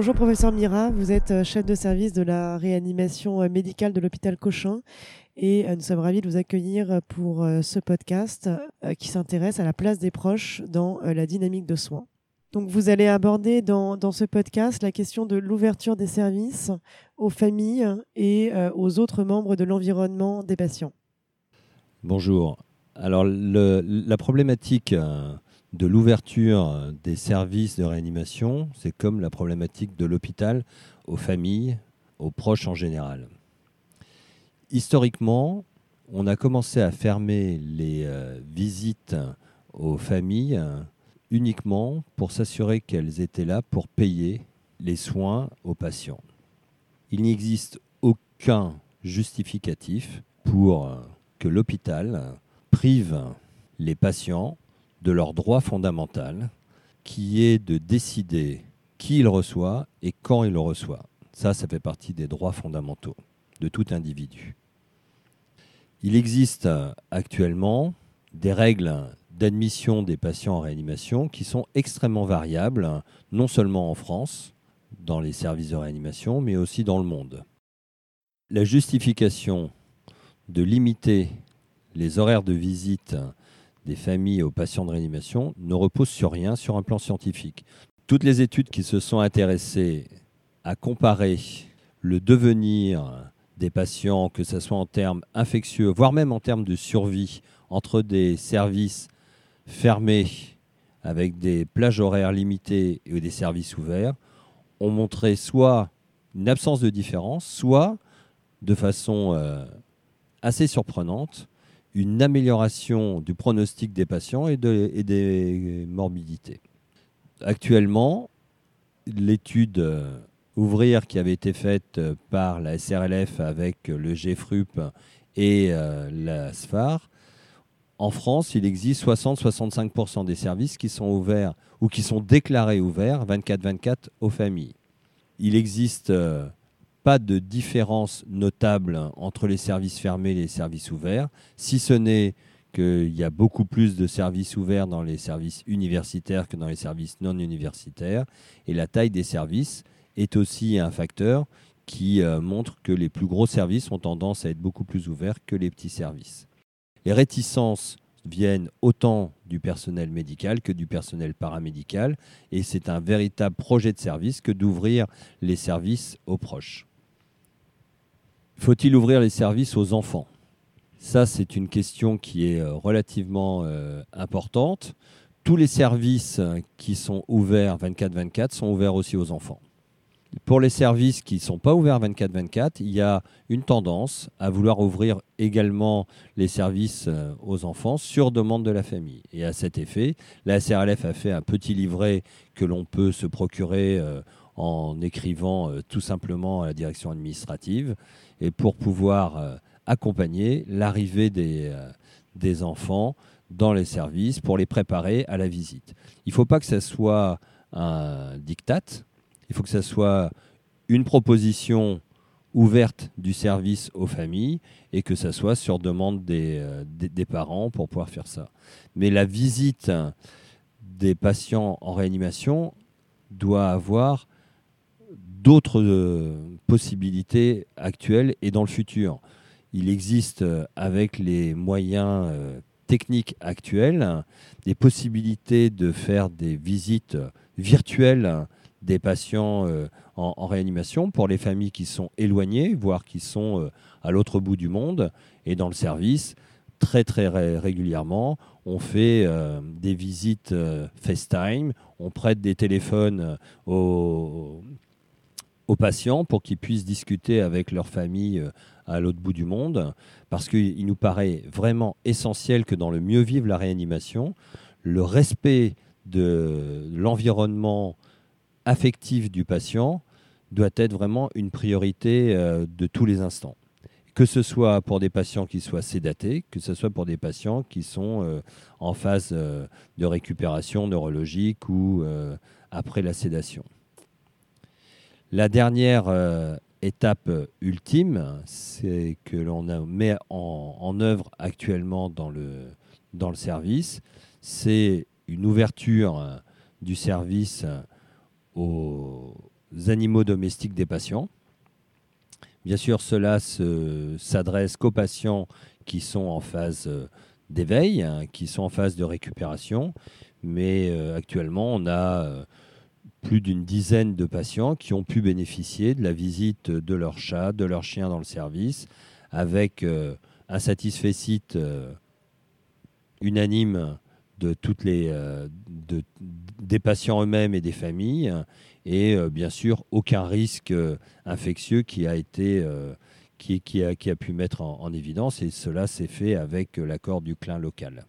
Bonjour professeur Mira, vous êtes euh, chef de service de la réanimation euh, médicale de l'hôpital Cochin et euh, nous sommes ravis de vous accueillir pour ce podcast qui s'intéresse à la place des proches dans la dynamique de soins. Donc vous allez aborder dans, ce podcast la question de l'ouverture des services aux familles et aux autres membres de l'environnement des patients. Bonjour. Alors la problématique de l'ouverture des services de réanimation, c'est comme la problématique de l'hôpital aux familles, aux proches en général. Historiquement, on a commencé à fermer les euh, visites aux familles uniquement pour s'assurer qu'elles étaient là pour payer les soins aux patients. Il n'existe aucun justificatif pour que l'hôpital prive les patients de leur droit fondamental, qui est de décider qui il reçoit et quand il le reçoit. Ça, ça fait partie des droits fondamentaux de tout individu. Il existe actuellement des règles d'admission des patients en réanimation qui sont extrêmement variables, non seulement en France, dans les services de réanimation, mais aussi dans le monde. La justification de limiter les horaires de visite des familles aux patients de réanimation ne repose sur rien sur un plan scientifique. Toutes les études qui se sont intéressées à comparer le devenir des patients, que ce soit en termes infectieux, voire même en termes de survie, entre des services fermés avec des plages horaires limitées et des services ouverts, ont montré soit une absence de différence, soit de façon euh, assez surprenante, une amélioration du pronostic des patients et, des morbidités. Actuellement, l'étude euh, Ouvrir qui avait été faite euh, par la SRLF avec le GFRUP et euh, la SFAR, en France, il existe 60-65% des services qui sont ouverts ou qui sont déclarés ouverts 24-24 aux familles. Il existe pas de différence notable entre les services fermés et les services ouverts, si ce n'est qu'il y a beaucoup plus de services ouverts dans les services universitaires que dans les services non universitaires. Et la taille des services est aussi un facteur qui euh, montre que les plus gros services ont tendance à être beaucoup plus ouverts que les petits services. Les réticences viennent autant du personnel médical que du personnel paramédical, et c'est un véritable projet de service que d'ouvrir les services aux proches. Faut-il ouvrir les services aux enfants? Ça, c'est une question qui est euh, relativement euh, importante. Tous les services qui sont ouverts 24-24 sont ouverts aussi aux enfants. Pour les services qui ne sont pas ouverts 24-24, il y a une tendance à vouloir ouvrir également les services euh, aux enfants sur demande de la famille. Et à cet effet, la SRLF a fait un petit livret que l'on peut se procurer en écrivant tout simplement à la direction administrative et pour pouvoir euh, accompagner l'arrivée des, euh, des enfants dans les services pour les préparer à la visite. Il ne faut pas que ce soit un diktat, il faut que ce soit une proposition ouverte du service aux familles et que ce soit sur demande euh, des, des, parents pour pouvoir faire ça. Mais la visite des patients en réanimation doit avoir d'autres euh, possibilités actuelles et dans le futur. Il existe, euh, avec les moyens euh, techniques actuels, des possibilités de faire des visites virtuelles des patients en, réanimation pour les familles qui sont éloignées, voire qui sont à l'autre bout du monde. Et dans le service, très très régulièrement, on fait des visites FaceTime, on prête des téléphones aux aux patients pour qu'ils puissent discuter avec leur famille euh, à l'autre bout du monde, parce qu'il nous paraît vraiment essentiel que dans le mieux vivre la réanimation, le respect de l'environnement affectif du patient doit être vraiment une priorité euh, de tous les instants. Que ce soit pour des patients qui soient sédatés, que ce soit pour des patients qui sont euh, en phase de récupération neurologique ou après la sédation. La dernière euh, étape ultime, c'est que l'on met en, œuvre actuellement dans le, service, c'est une ouverture euh, du service aux, animaux domestiques des patients. Bien sûr, cela s'adresse qu'aux patients qui sont en phase euh, d'éveil, hein, qui sont en phase de récupération. Mais euh, actuellement, on a euh, plus d'une dizaine de patients qui ont pu bénéficier de la visite de leur chat, de leur chien dans le service, avec un satisfait unanime de toutes les, des patients eux-mêmes et des familles, et bien sûr aucun risque infectieux qui a été qui, a, pu mettre en, évidence, et cela s'est fait avec l'accord du clin local.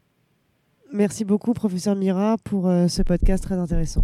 Merci beaucoup, professeur Mira, pour euh, ce podcast très intéressant.